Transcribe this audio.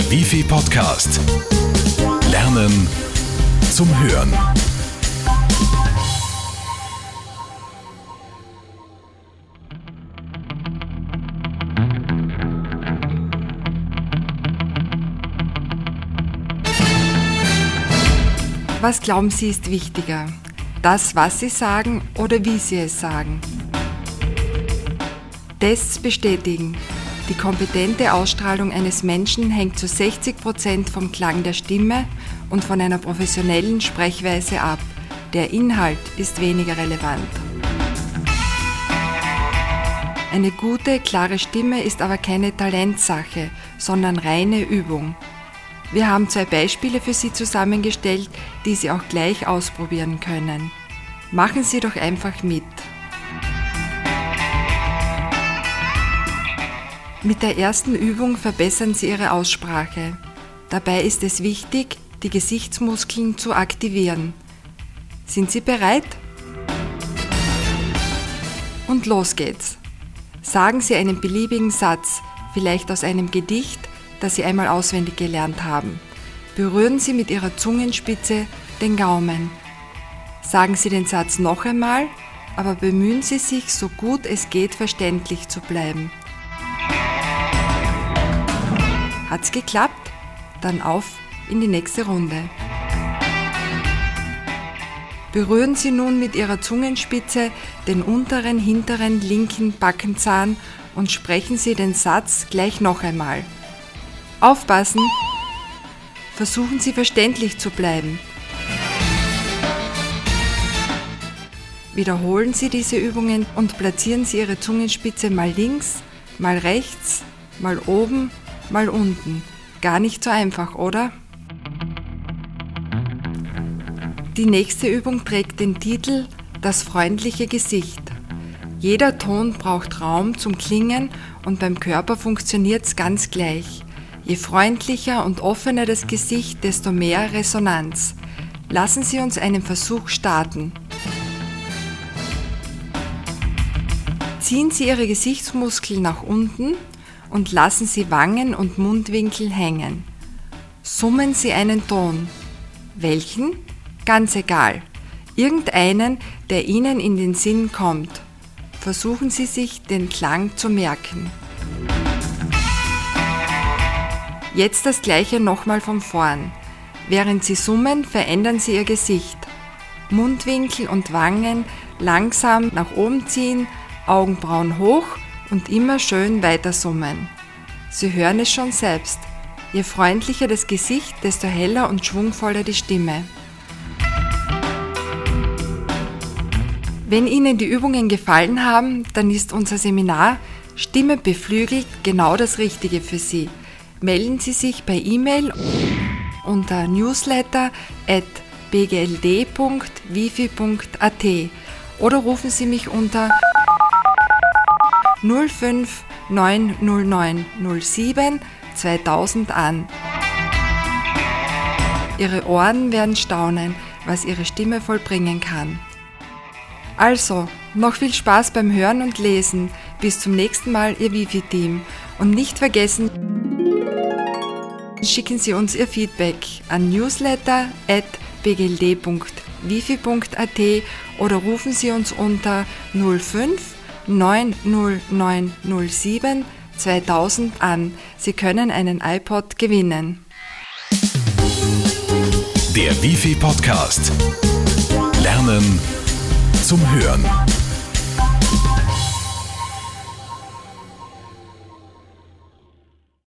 Der Wifi Podcast. Lernen zum Hören. Was glauben Sie ist wichtiger? Das, was Sie sagen oder wie Sie es sagen? Tests bestätigen, die kompetente Ausstrahlung eines Menschen hängt zu 60 Prozent vom Klang der Stimme und von einer professionellen Sprechweise ab. Der Inhalt ist weniger relevant. Eine gute, klare Stimme ist aber keine Talentsache, sondern reine Übung. Wir haben zwei Beispiele für Sie zusammengestellt, die Sie auch gleich ausprobieren können. Machen Sie doch einfach mit. Mit der ersten Übung verbessern Sie Ihre Aussprache. Dabei ist es wichtig, die Gesichtsmuskeln zu aktivieren. Sind Sie bereit? Und los geht's. Sagen Sie einen beliebigen Satz, vielleicht aus einem Gedicht, das Sie einmal auswendig gelernt haben. Berühren Sie mit Ihrer Zungenspitze den Gaumen. Sagen Sie den Satz noch einmal, aber bemühen Sie sich, so gut es geht, verständlich zu bleiben. Hat's geklappt? Dann auf in die nächste Runde. Berühren Sie nun mit Ihrer Zungenspitze den unteren, hinteren, linken Backenzahn und sprechen Sie den Satz gleich noch einmal. Aufpassen! Versuchen Sie verständlich zu bleiben. Wiederholen Sie diese Übungen und platzieren Sie Ihre Zungenspitze mal links, mal rechts, mal oben mal unten. Gar nicht so einfach, oder? Die nächste Übung trägt den Titel Das freundliche Gesicht. Jeder Ton braucht Raum zum Klingen und beim Körper funktioniert es ganz gleich. Je freundlicher und offener das Gesicht, desto mehr Resonanz. Lassen Sie uns einen Versuch starten. Ziehen Sie Ihre Gesichtsmuskeln nach unten und lassen Sie Wangen und Mundwinkel hängen. Summen Sie einen Ton. Welchen? Ganz egal. Irgendeinen, der Ihnen in den Sinn kommt. Versuchen Sie sich den Klang zu merken. Jetzt das gleiche nochmal von vorn. Während Sie summen, verändern Sie Ihr Gesicht. Mundwinkel und Wangen langsam nach oben ziehen, Augenbrauen hoch und immer schön weiter summen. Sie hören es schon selbst. Je freundlicher das Gesicht, desto heller und schwungvoller die Stimme. Wenn Ihnen die Übungen gefallen haben, dann ist unser Seminar Stimme beflügelt genau das Richtige für Sie. Melden Sie sich per E-Mail unter newsletter at bgld.wifi.at oder rufen Sie mich unter 05 909 07 2000 an. Ihre Ohren werden staunen, was Ihre Stimme vollbringen kann. Also, noch viel Spaß beim Hören und Lesen. Bis zum nächsten Mal, Ihr Wifi-Team. Und nicht vergessen, schicken Sie uns Ihr Feedback an newsletter.bgld.wifi.at oder rufen Sie uns unter 05 90907 2000 an. Sie können einen iPod gewinnen. Der Wifi Podcast. Lernen zum Hören.